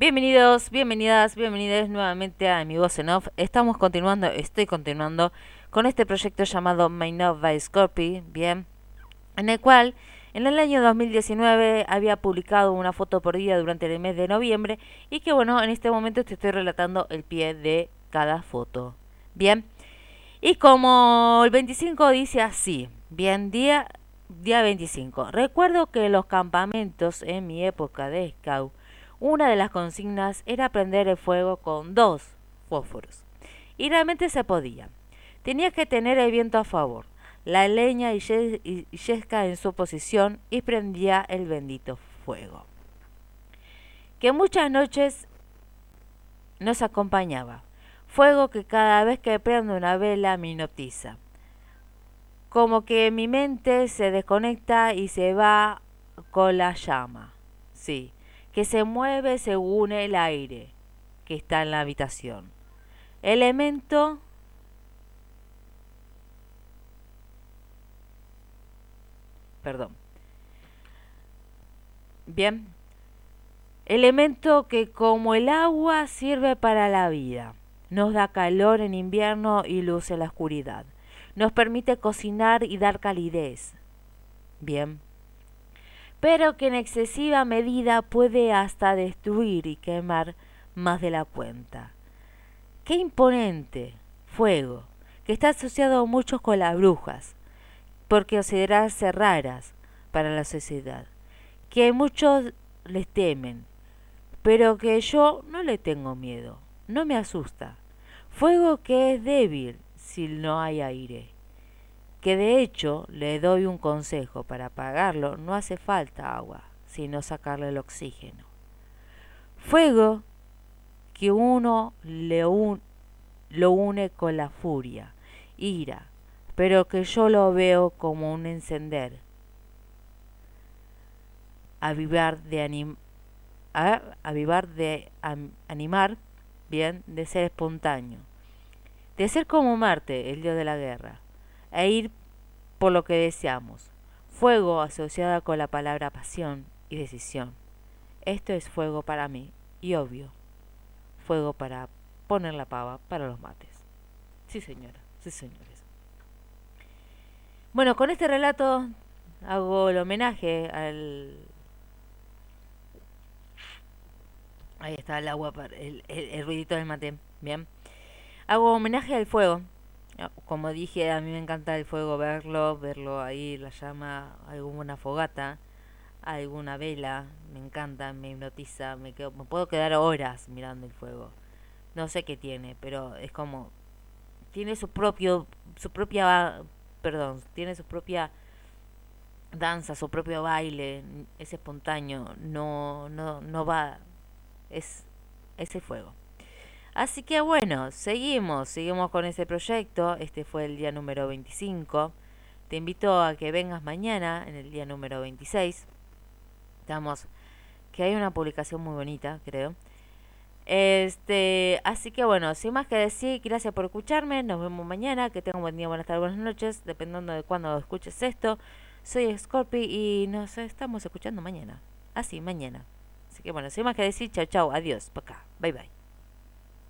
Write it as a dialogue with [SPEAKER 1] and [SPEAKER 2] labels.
[SPEAKER 1] Bienvenidos, bienvenidas, bienvenidos nuevamente a mi voz en off. Estamos continuando, estoy continuando con este proyecto llamado My Love by Scorpio, bien, en el cual en el año 2019 había publicado una foto por día durante el mes de noviembre y que bueno, en este momento te estoy relatando el pie de cada foto. Bien, y como el 25 dice así, bien, día, día 25. Recuerdo que los campamentos en mi época de scout una de las consignas era prender el fuego con dos fósforos. Y realmente se podía. Tenías que tener el viento a favor, la leña y yesca en su posición y prendía el bendito fuego. Que muchas noches nos acompañaba. Fuego que cada vez que prendo una vela me hipnotiza. Como que mi mente se desconecta y se va con la llama. Sí, que se mueve según el aire que está en la habitación. Elemento perdón. Bien. Elemento que como el agua sirve para la vida. Nos da calor en invierno y luz en la oscuridad. Nos permite cocinar y dar calidez. Bien pero que en excesiva medida puede hasta destruir y quemar más de la cuenta. Qué imponente fuego, que está asociado mucho con las brujas, porque considerarse raras para la sociedad, que muchos les temen, pero que yo no le tengo miedo, no me asusta. Fuego que es débil si no hay aire que de hecho le doy un consejo, para apagarlo no hace falta agua, sino sacarle el oxígeno. Fuego que uno le lo une con la furia, ira, pero que yo lo veo como un encender, avivar de, anim, avivar de animar, bien, de ser espontáneo, de ser como Marte, el dios de la guerra e ir por lo que deseamos. Fuego asociada con la palabra pasión y decisión. Esto es fuego para mí y obvio. Fuego para poner la pava para los mates. Sí, señora, sí, señores. Bueno, con este relato hago el homenaje al... Ahí está el agua, el, el ruidito del mate. Bien. Hago homenaje al fuego como dije, a mí me encanta el fuego, verlo, verlo ahí, la llama, alguna fogata, alguna vela, me encanta, me hipnotiza, me, quedo, me puedo quedar horas mirando el fuego. No sé qué tiene, pero es como tiene su propio su propia perdón, tiene su propia danza, su propio baile, es espontáneo, no no no va es ese fuego. Así que bueno, seguimos, seguimos con ese proyecto. Este fue el día número 25. Te invito a que vengas mañana, en el día número 26. Estamos, que hay una publicación muy bonita, creo. Este, así que bueno, sin más que decir, gracias por escucharme. Nos vemos mañana. Que tengan un buen día, buenas tardes, buenas noches, dependiendo de cuándo escuches esto. Soy Scorpi y nos estamos escuchando mañana. Así, mañana. Así que bueno, sin más que decir, chao, chao, adiós, para acá, bye bye.